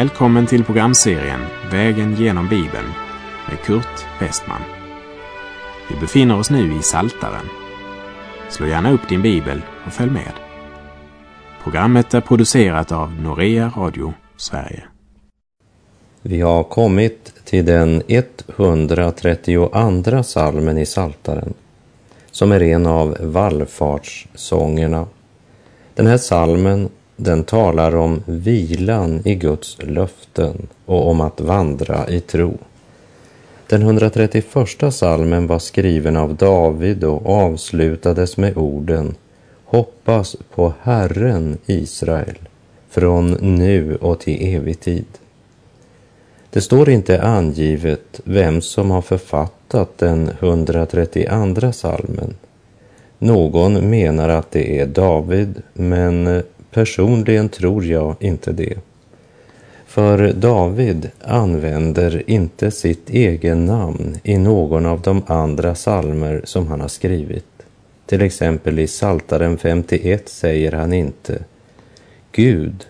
Välkommen till programserien Vägen genom Bibeln med Kurt Westman. Vi befinner oss nu i Saltaren. Slå gärna upp din bibel och följ med. Programmet är producerat av Norea Radio Sverige. Vi har kommit till den 132 salmen i Saltaren som är en av vallfartssångerna. Den här salmen den talar om vilan i Guds löften och om att vandra i tro. Den 131 salmen var skriven av David och avslutades med orden Hoppas på Herren Israel från nu och till evig tid. Det står inte angivet vem som har författat den 132 salmen. Någon menar att det är David, men personligen tror jag inte det. För David använder inte sitt egen namn i någon av de andra salmer som han har skrivit. Till exempel i Saltaren 51 säger han inte Gud,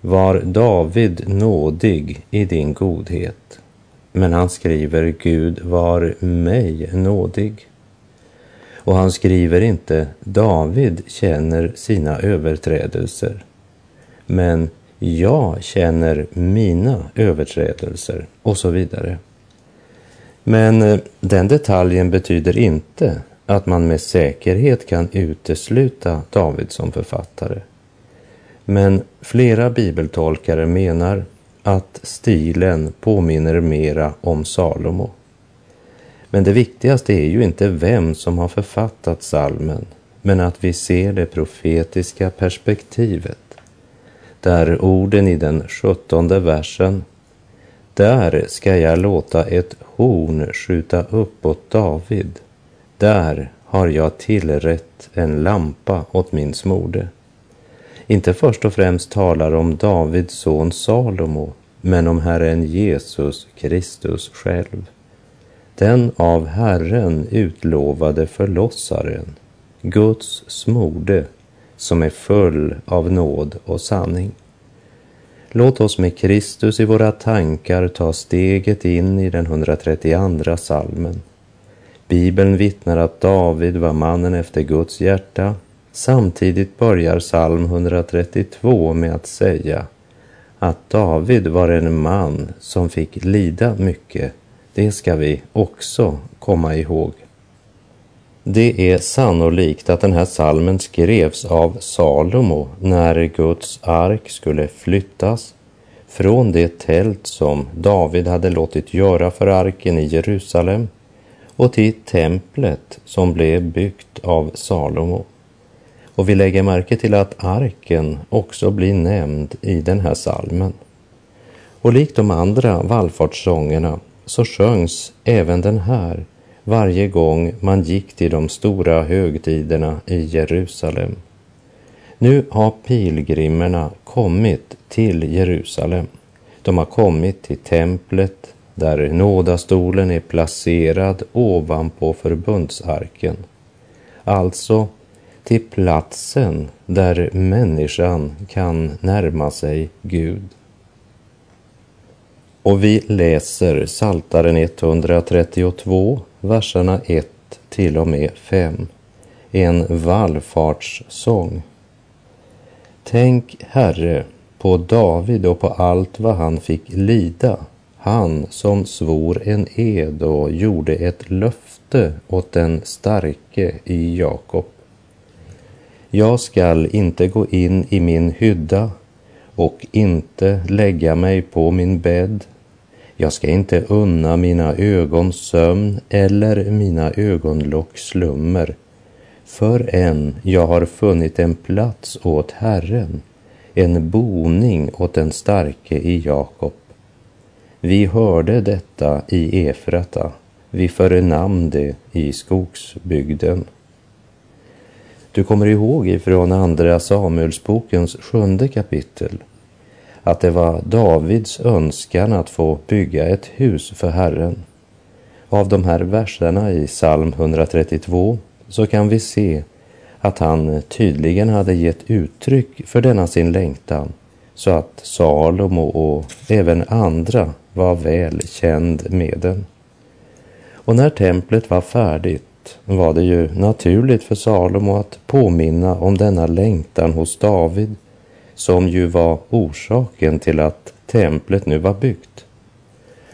var David nådig i din godhet. Men han skriver Gud var mig nådig. Och han skriver inte David känner sina överträdelser. Men jag känner mina överträdelser och så vidare. Men eh, den detaljen betyder inte att man med säkerhet kan utesluta David som författare. Men flera bibeltolkare menar att stilen påminner mera om Salomo. Men det viktigaste är ju inte vem som har författat salmen, men att vi ser det profetiska perspektivet. Där orden i den sjuttonde versen där ska jag låta ett horn skjuta upp åt David. Där har jag tillrätt en lampa åt min smorde inte först och främst talar om Davids son Salomo, men om Herren Jesus Kristus själv. Den av Herren utlovade förlossaren, Guds smorde, som är full av nåd och sanning. Låt oss med Kristus i våra tankar ta steget in i den 132 salmen. Bibeln vittnar att David var mannen efter Guds hjärta Samtidigt börjar psalm 132 med att säga att David var en man som fick lida mycket. Det ska vi också komma ihåg. Det är sannolikt att den här salmen skrevs av Salomo när Guds ark skulle flyttas från det tält som David hade låtit göra för arken i Jerusalem och till templet som blev byggt av Salomo. Och vi lägger märke till att arken också blir nämnd i den här salmen. Och likt de andra vallfartssångerna så sjöngs även den här varje gång man gick till de stora högtiderna i Jerusalem. Nu har pilgrimerna kommit till Jerusalem. De har kommit till templet där nådastolen är placerad ovanpå förbundsarken. Alltså till platsen där människan kan närma sig Gud. Och vi läser Saltaren 132, verserna 1 till och med 5. En vallfartssång. Tänk, Herre, på David och på allt vad han fick lida, han som svor en ed och gjorde ett löfte åt den starke i Jakob. Jag skall inte gå in i min hydda och inte lägga mig på min bädd. Jag ska inte unna mina ögon sömn eller mina ögonlock slummer förrän jag har funnit en plats åt Herren, en boning åt den starke i Jakob. Vi hörde detta i Efrata, vi förnam det i skogsbygden. Du kommer ihåg ifrån Andra Samuelsbokens sjunde kapitel att det var Davids önskan att få bygga ett hus för Herren. Av de här verserna i psalm 132 så kan vi se att han tydligen hade gett uttryck för denna sin längtan så att Salomo och även andra var väl känd med den. Och när templet var färdigt var det ju naturligt för Salomo att påminna om denna längtan hos David som ju var orsaken till att templet nu var byggt.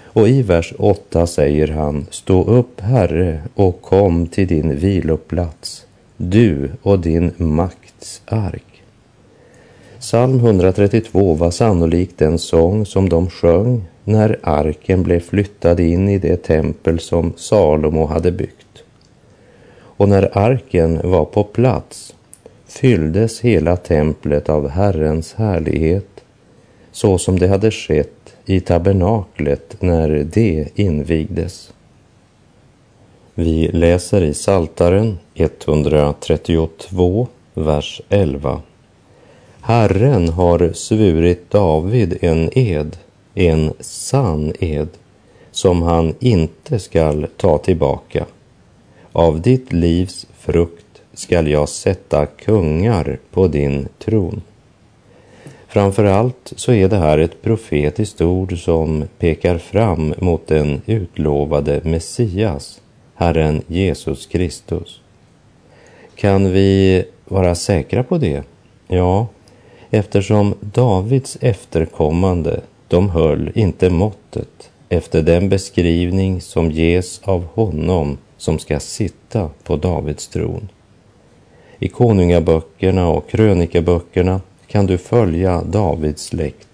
Och i vers 8 säger han, stå upp Herre och kom till din viloplats, du och din makts ark. Psalm 132 var sannolikt den sång som de sjöng när arken blev flyttad in i det tempel som Salomo hade byggt. Och när arken var på plats fylldes hela templet av Herrens härlighet så som det hade skett i tabernaklet när det invigdes. Vi läser i Saltaren 132, vers 11. Herren har svurit David en ed, en sann ed, som han inte skall ta tillbaka. Av ditt livs frukt skall jag sätta kungar på din tron. Framför allt så är det här ett profetiskt ord som pekar fram mot den utlovade Messias, Herren Jesus Kristus. Kan vi vara säkra på det? Ja, eftersom Davids efterkommande, de höll inte måttet efter den beskrivning som ges av honom som ska sitta på Davids tron. I konungaböckerna och krönikaböckerna kan du följa Davids släkt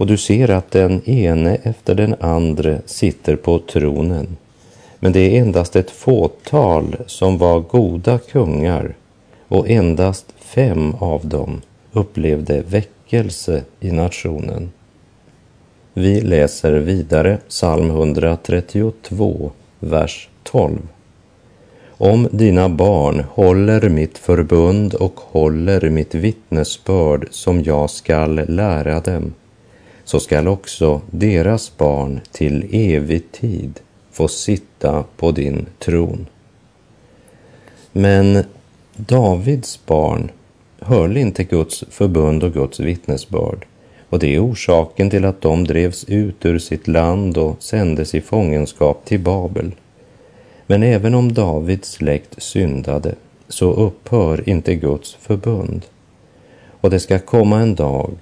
och du ser att den ene efter den andra sitter på tronen. Men det är endast ett fåtal som var goda kungar och endast fem av dem upplevde väckelse i nationen. Vi läser vidare psalm 132, vers 12. Om dina barn håller mitt förbund och håller mitt vittnesbörd som jag skall lära dem, så skall också deras barn till evig tid få sitta på din tron. Men Davids barn höll inte Guds förbund och Guds vittnesbörd och det är orsaken till att de drevs ut ur sitt land och sändes i fångenskap till Babel. Men även om Davids släkt syndade så upphör inte Guds förbund. Och det ska komma en dag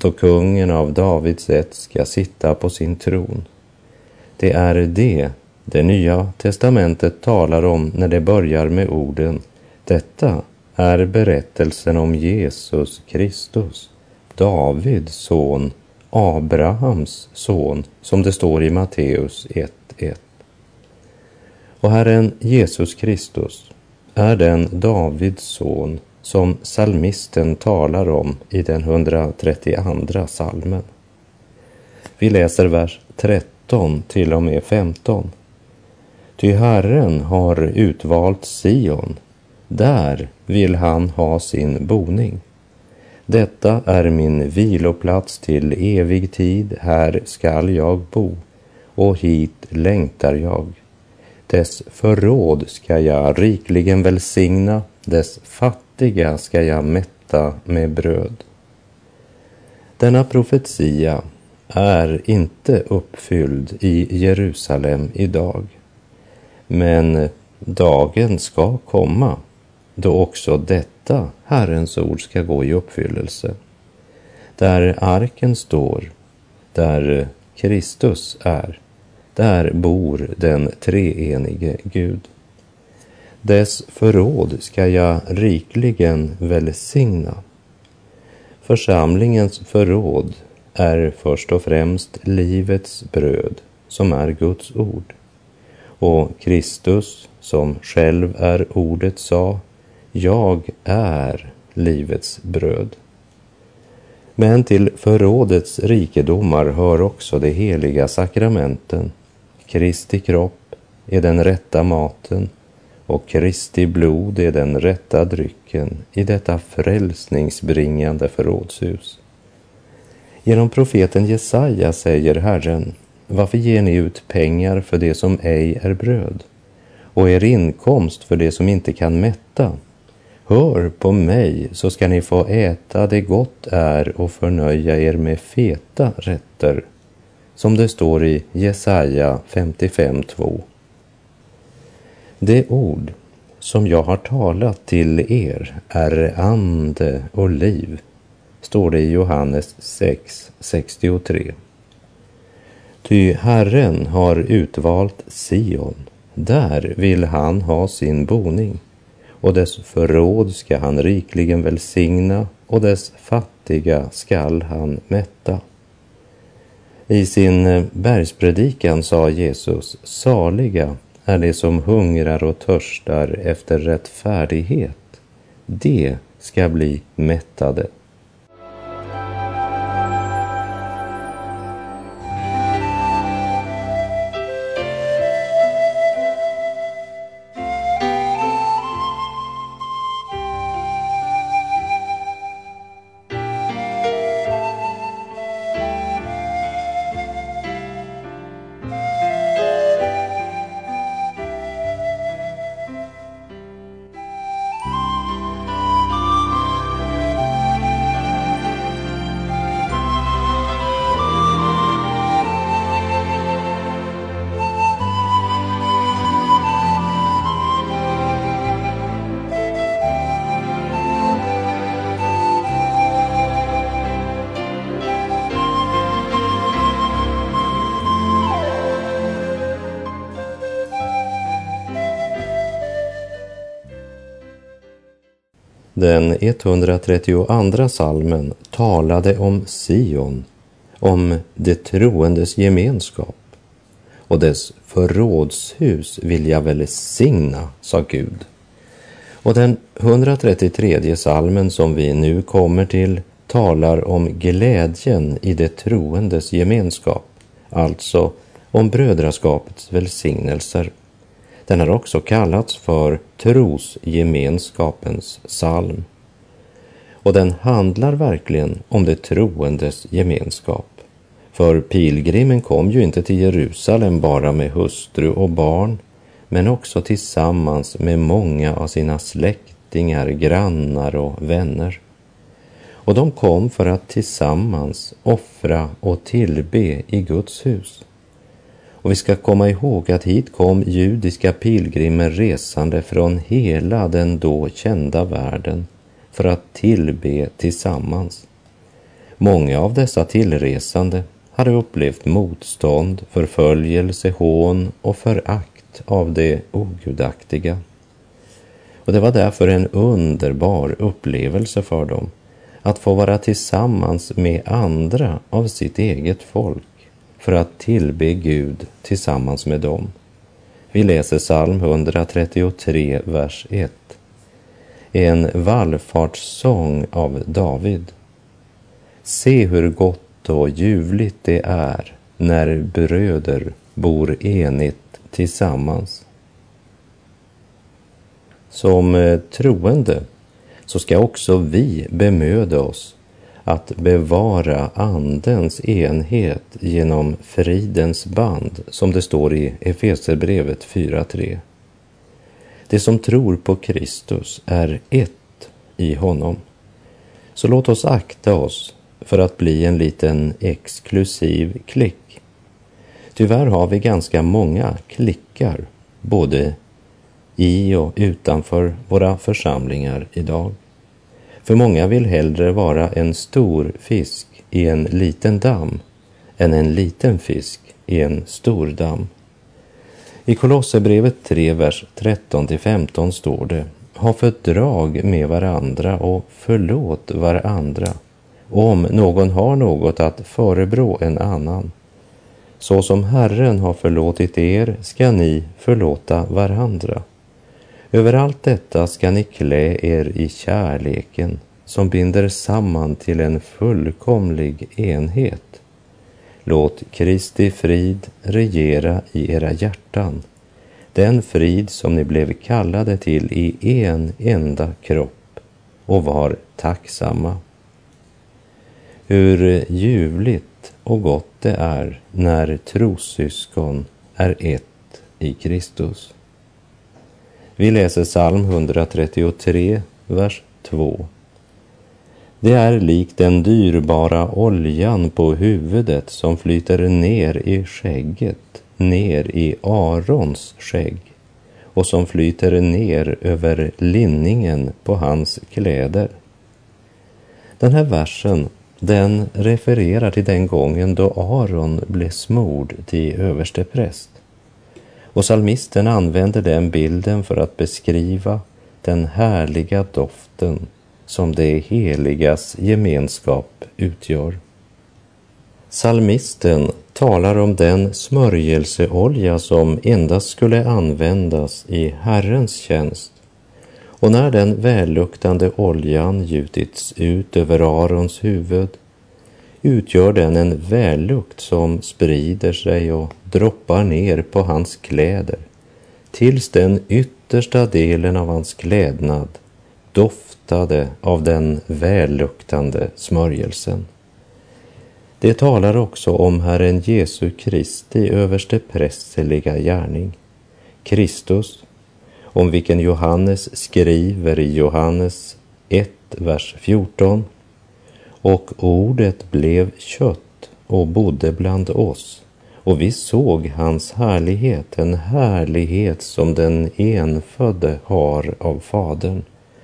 då kungen av Davids ett ska sitta på sin tron. Det är det det nya testamentet talar om när det börjar med orden Detta är berättelsen om Jesus Kristus, Davids son, Abrahams son, som det står i Matteus 1.1. Och Herren Jesus Kristus är den Davids son som salmisten talar om i den 132 salmen. Vi läser vers 13 till och med 15. Ty Herren har utvalt Sion, där vill han ha sin boning. Detta är min viloplats till evig tid, här skall jag bo, och hit längtar jag. Dess förråd ska jag rikligen välsigna, dess fattiga ska jag mätta med bröd. Denna profetia är inte uppfylld i Jerusalem idag. Men dagen ska komma då också detta Herrens ord ska gå i uppfyllelse. Där arken står, där Kristus är, där bor den treenige Gud. Dess förråd ska jag rikligen välsigna. Församlingens förråd är först och främst livets bröd, som är Guds ord. Och Kristus, som själv är ordet, sa, jag är livets bröd. Men till förrådets rikedomar hör också de heliga sakramenten, Kristi kropp är den rätta maten och Kristi blod är den rätta drycken i detta frälsningsbringande förrådshus. Genom profeten Jesaja säger Herren, varför ger ni ut pengar för det som ej är bröd och er inkomst för det som inte kan mätta? Hör på mig så ska ni få äta det gott är och förnöja er med feta rätter, som det står i Jesaja 55.2. Det ord som jag har talat till er är ande och liv, står det i Johannes 6.63. Ty Herren har utvalt Sion, där vill han ha sin boning och dess förråd ska han rikligen välsigna och dess fattiga skall han mätta. I sin eh, bergspredikan sa Jesus, saliga är de som hungrar och törstar efter rättfärdighet. De ska bli mättade. Den 132 salmen talade om Sion, om det troendes gemenskap och dess förrådshus vill jag välsigna, sa Gud. Och den 133 salmen som vi nu kommer till talar om glädjen i det troendes gemenskap, alltså om brödraskapets välsignelser. Den har också kallats för trosgemenskapens psalm. Och den handlar verkligen om det troendes gemenskap. För pilgrimen kom ju inte till Jerusalem bara med hustru och barn, men också tillsammans med många av sina släktingar, grannar och vänner. Och de kom för att tillsammans offra och tillbe i Guds hus. Och vi ska komma ihåg att hit kom judiska pilgrimer resande från hela den då kända världen för att tillbe tillsammans. Många av dessa tillresande hade upplevt motstånd, förföljelse, hån och förakt av det ogudaktiga. Och det var därför en underbar upplevelse för dem att få vara tillsammans med andra av sitt eget folk för att tillbe Gud tillsammans med dem. Vi läser psalm 133, vers 1. En vallfartssång av David. Se hur gott och ljuvligt det är när bröder bor enigt tillsammans. Som troende så ska också vi bemöda oss att bevara Andens enhet genom fridens band, som det står i Efeserbrevet 4.3. Det som tror på Kristus är ett i honom. Så låt oss akta oss för att bli en liten exklusiv klick. Tyvärr har vi ganska många klickar, både i och utanför våra församlingar idag. För många vill hellre vara en stor fisk i en liten damm än en liten fisk i en stor damm. I Kolosserbrevet 3, vers 13-15 står det Ha fördrag med varandra och förlåt varandra om någon har något att förebrå en annan. Så som Herren har förlåtit er ska ni förlåta varandra. Över allt detta ska ni klä er i kärleken som binder samman till en fullkomlig enhet. Låt Kristi frid regera i era hjärtan, den frid som ni blev kallade till i en enda kropp och var tacksamma. Hur ljuvligt och gott det är när trossyskon är ett i Kristus. Vi läser psalm 133, vers 2. Det är likt den dyrbara oljan på huvudet som flyter ner i skägget, ner i Arons skägg och som flyter ner över linningen på hans kläder. Den här versen den refererar till den gången då Aron blev smord till överstepräst. Och salmisten använder den bilden för att beskriva den härliga doften som det heligas gemenskap utgör. Salmisten talar om den smörjelseolja som endast skulle användas i Herrens tjänst. Och när den välluktande oljan gjutits ut över Arons huvud utgör den en vällukt som sprider sig och droppar ner på hans kläder tills den yttersta delen av hans klädnad doftade av den välluktande smörjelsen. Det talar också om Herren Jesu Kristi översteprästerliga gärning. Kristus, om vilken Johannes skriver i Johannes 1, vers 14. Och ordet blev kött och bodde bland oss och vi såg hans härlighet, en härlighet som den enfödde har av Fadern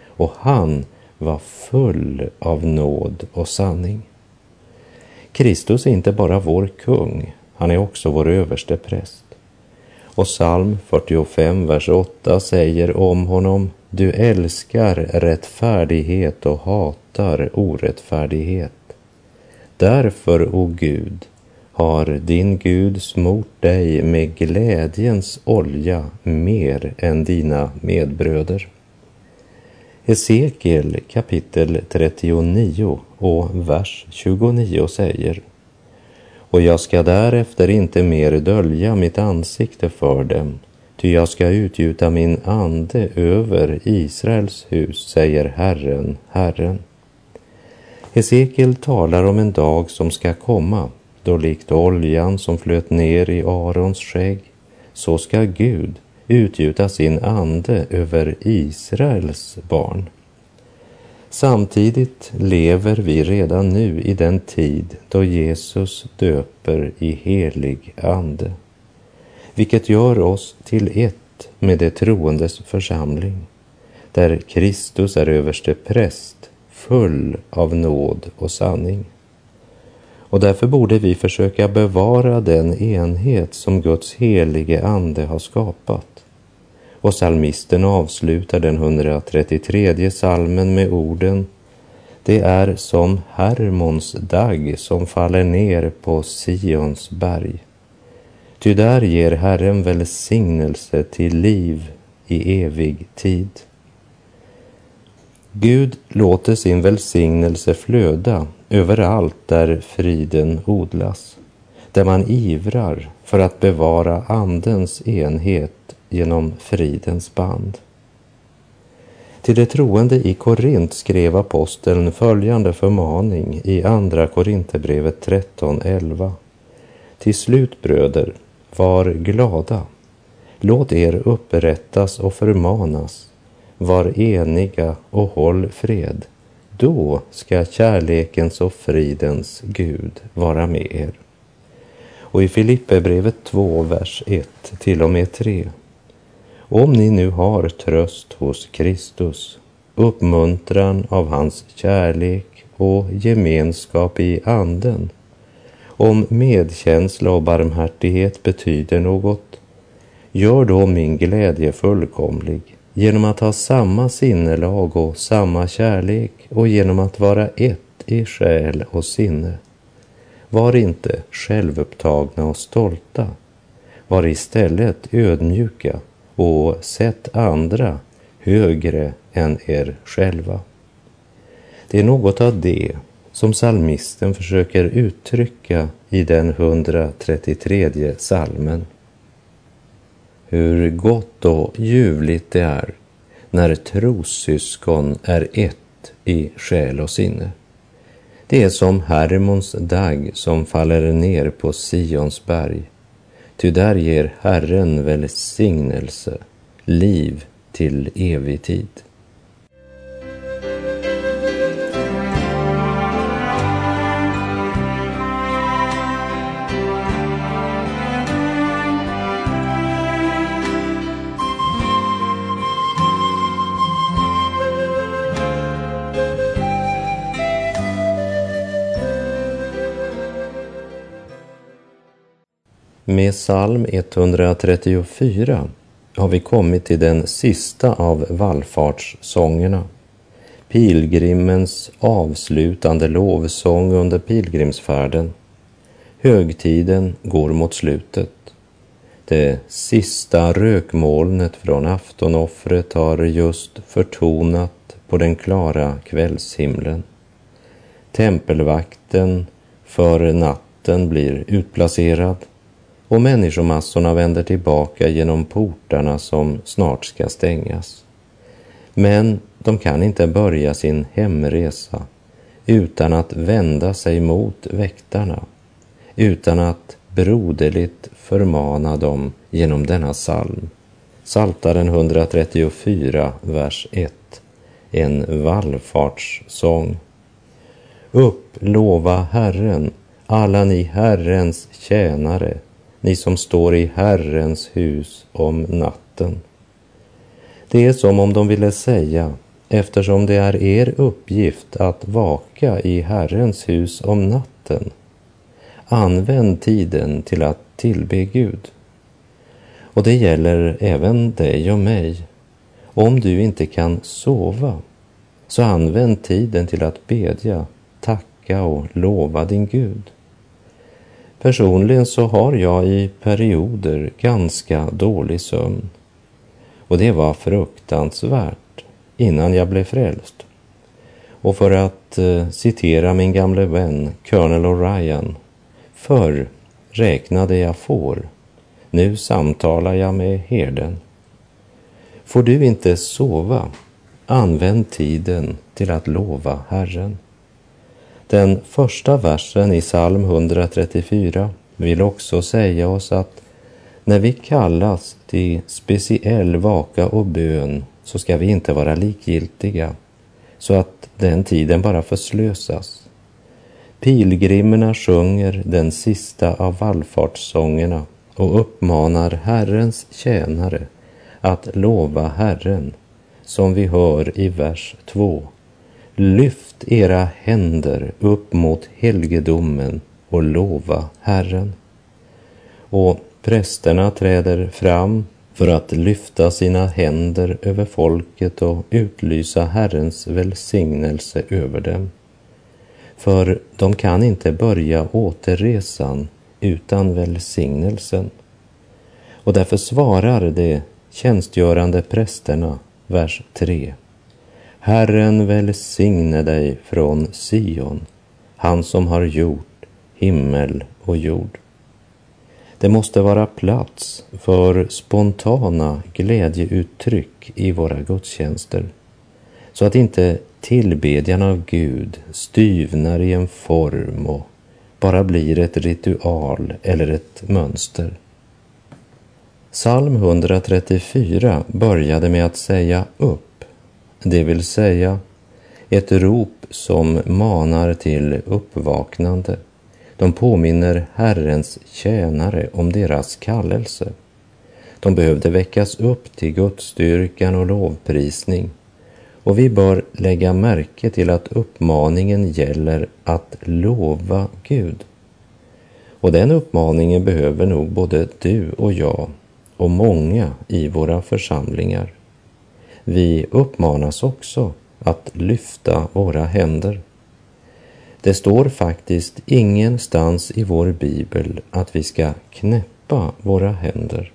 och han var full av nåd och sanning. Kristus är inte bara vår kung, han är också vår överste präst. Och psalm 45, vers 8 säger om honom, du älskar rättfärdighet och hat, hatar orättfärdighet. Därför, o Gud, har din Gud smort dig med glädjens olja mer än dina medbröder. Hesekiel kapitel 39 och vers 29 säger Och jag ska därefter inte mer dölja mitt ansikte för dem, ty jag ska utgjuta min ande över Israels hus, säger Herren, Herren. Hesekiel talar om en dag som ska komma, då likt oljan som flöt ner i Arons skägg, så ska Gud utgjuta sin ande över Israels barn. Samtidigt lever vi redan nu i den tid då Jesus döper i helig ande, vilket gör oss till ett med det troendes församling, där Kristus är överste präst, full av nåd och sanning. Och därför borde vi försöka bevara den enhet som Guds helige ande har skapat och salmisten avslutar den 133 salmen med orden Det är som Hermons dagg som faller ner på Sions berg. Ty där ger Herren välsignelse till liv i evig tid. Gud låter sin välsignelse flöda överallt där friden odlas, där man ivrar för att bevara Andens enhet genom fridens band. Till de troende i Korint skrev aposteln följande förmaning i Andra Korinthierbrevet 13.11. Till slut bröder, var glada. Låt er upprättas och förmanas. Var eniga och håll fred. Då ska kärlekens och fridens Gud vara med er. Och i Filipperbrevet 2, vers 1 till och med 3 om ni nu har tröst hos Kristus, uppmuntran av hans kärlek och gemenskap i anden, om medkänsla och barmhärtighet betyder något, gör då min glädje fullkomlig genom att ha samma sinnelag och samma kärlek och genom att vara ett i själ och sinne. Var inte självupptagna och stolta. Var istället ödmjuka och sätt andra högre än er själva. Det är något av det som salmisten försöker uttrycka i den 133 salmen. Hur gott och ljuvligt det är när trossyskon är ett i själ och sinne. Det är som Hermons dagg som faller ner på Sions berg Ty där ger Herren välsignelse, liv till evig tid. Med psalm 134 har vi kommit till den sista av vallfartssångerna. Pilgrimens avslutande lovsång under pilgrimsfärden. Högtiden går mot slutet. Det sista rökmolnet från aftonoffret har just förtonat på den klara kvällshimlen. Tempelvakten för natten blir utplacerad och människomassorna vänder tillbaka genom portarna som snart ska stängas. Men de kan inte börja sin hemresa utan att vända sig mot väktarna, utan att broderligt förmana dem genom denna psalm. Saltaren 134, vers 1. En vallfartssång. Upp, lova Herren, alla ni Herrens tjänare, ni som står i Herrens hus om natten. Det är som om de ville säga, eftersom det är er uppgift att vaka i Herrens hus om natten, använd tiden till att tillbe Gud. Och det gäller även dig och mig. Om du inte kan sova, så använd tiden till att bedja, tacka och lova din Gud. Personligen så har jag i perioder ganska dålig sömn. Och det var fruktansvärt innan jag blev frälst. Och för att eh, citera min gamle vän Colonel O'Ryan. Förr räknade jag får, nu samtalar jag med herden. Får du inte sova, använd tiden till att lova Herren. Den första versen i psalm 134 vill också säga oss att när vi kallas till speciell vaka och bön så ska vi inte vara likgiltiga så att den tiden bara förslösas. Pilgrimerna sjunger den sista av vallfartssångerna och uppmanar Herrens tjänare att lova Herren, som vi hör i vers 2. Lyft era händer upp mot helgedomen och lova Herren. Och prästerna träder fram för att lyfta sina händer över folket och utlysa Herrens välsignelse över dem. För de kan inte börja återresan utan välsignelsen. Och därför svarar de tjänstgörande prästerna, vers 3. Herren välsigne dig från Sion, han som har gjort himmel och jord. Det måste vara plats för spontana glädjeuttryck i våra gudstjänster, så att inte tillbedjan av Gud styvnar i en form och bara blir ett ritual eller ett mönster. Psalm 134 började med att säga upp, det vill säga ett rop som manar till uppvaknande. De påminner Herrens tjänare om deras kallelse. De behövde väckas upp till gudstyrkan och lovprisning och vi bör lägga märke till att uppmaningen gäller att lova Gud. Och den uppmaningen behöver nog både du och jag och många i våra församlingar. Vi uppmanas också att lyfta våra händer. Det står faktiskt ingenstans i vår bibel att vi ska knäppa våra händer.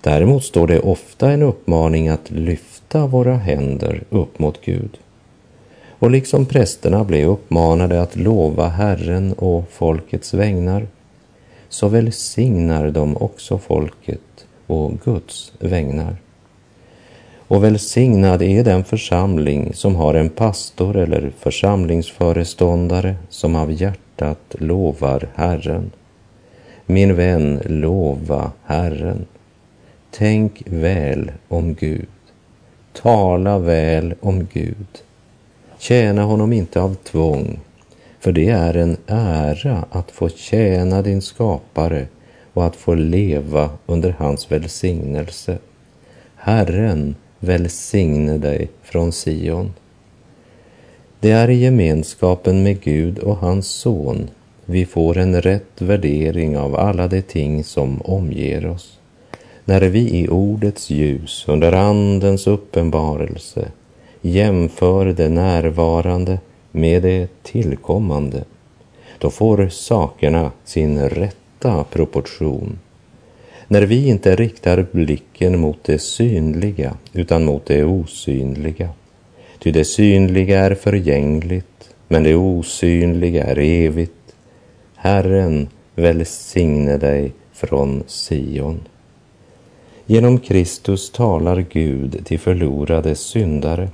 Däremot står det ofta en uppmaning att lyfta våra händer upp mot Gud. Och liksom prästerna blev uppmanade att lova Herren och folkets vägnar, så välsignar de också folket och Guds vägnar. Och välsignad är den församling som har en pastor eller församlingsföreståndare som av hjärtat lovar Herren. Min vän, lova Herren. Tänk väl om Gud. Tala väl om Gud. Tjäna honom inte av tvång, för det är en ära att få tjäna din skapare och att få leva under hans välsignelse. Herren välsigne dig från Sion. Det är i gemenskapen med Gud och hans son vi får en rätt värdering av alla de ting som omger oss. När vi i ordets ljus under Andens uppenbarelse jämför det närvarande med det tillkommande, då får sakerna sin rätta proportion. När vi inte riktar blicken mot det synliga utan mot det osynliga, ty det synliga är förgängligt, men det osynliga är evigt. Herren välsigne dig från Sion. Genom Kristus talar Gud till förlorade syndare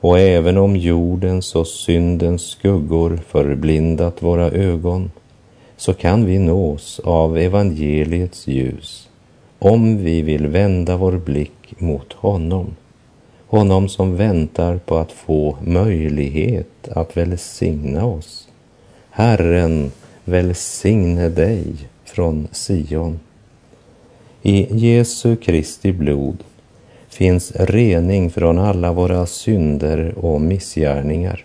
och även om jordens och syndens skuggor förblindat våra ögon så kan vi nås av evangeliets ljus om vi vill vända vår blick mot honom. Honom som väntar på att få möjlighet att välsigna oss. Herren välsigne dig från Sion. I Jesu Kristi blod finns rening från alla våra synder och missgärningar.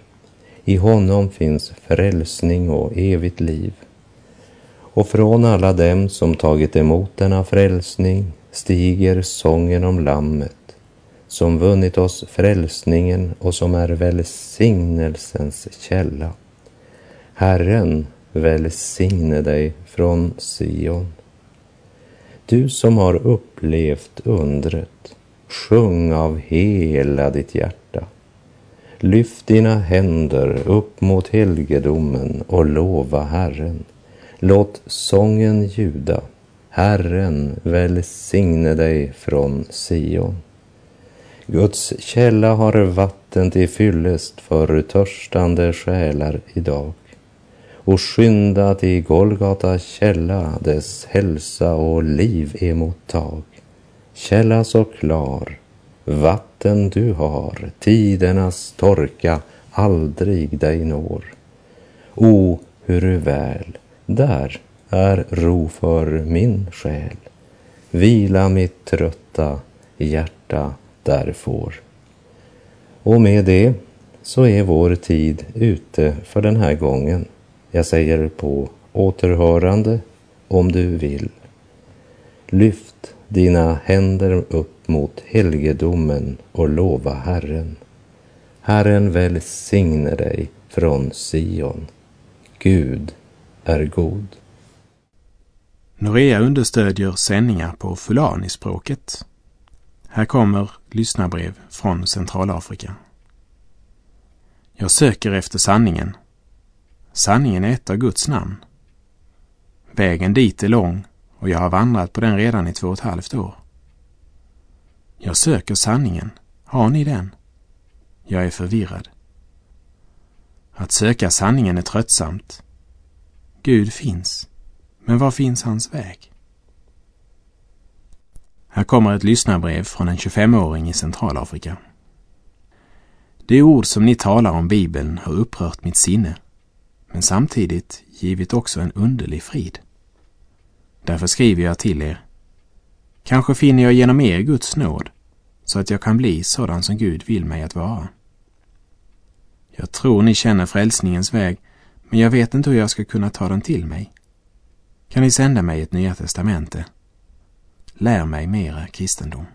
I honom finns frälsning och evigt liv. Och från alla dem som tagit emot denna frälsning stiger sången om Lammet som vunnit oss frälsningen och som är välsignelsens källa. Herren välsigne dig från Sion. Du som har upplevt undret, sjung av hela ditt hjärta. Lyft dina händer upp mot helgedomen och lova Herren. Låt sången ljuda. Herren välsigne dig från Sion. Guds källa har vatten till fyllest för törstande själar idag och skynda till Golgata källa, dess hälsa och liv emottag. Källa så klar, vatten du har, tidernas torka aldrig dig når. O, hur väl, där är ro för min själ. Vila mitt trötta hjärta där får. Och med det så är vår tid ute för den här gången. Jag säger på återhörande om du vill. Lyft dina händer upp mot helgedomen och lova Herren. Herren välsigne dig från Sion. Gud är god. Norea understödjer sändningar på fulani-språket. Här kommer lyssnarbrev från Centralafrika. Jag söker efter sanningen Sanningen är ett av Guds namn. Vägen dit är lång och jag har vandrat på den redan i två och ett halvt år. Jag söker sanningen. Har ni den? Jag är förvirrad. Att söka sanningen är tröttsamt. Gud finns, men var finns hans väg? Här kommer ett lyssnarbrev från en 25-åring i Centralafrika. De ord som ni talar om Bibeln har upprört mitt sinne men samtidigt givit också en underlig frid. Därför skriver jag till er. Kanske finner jag genom er Guds nåd, så att jag kan bli sådan som Gud vill mig att vara. Jag tror ni känner frälsningens väg, men jag vet inte hur jag ska kunna ta den till mig. Kan ni sända mig ett Nya Testamente? Lär mig mera kristendom.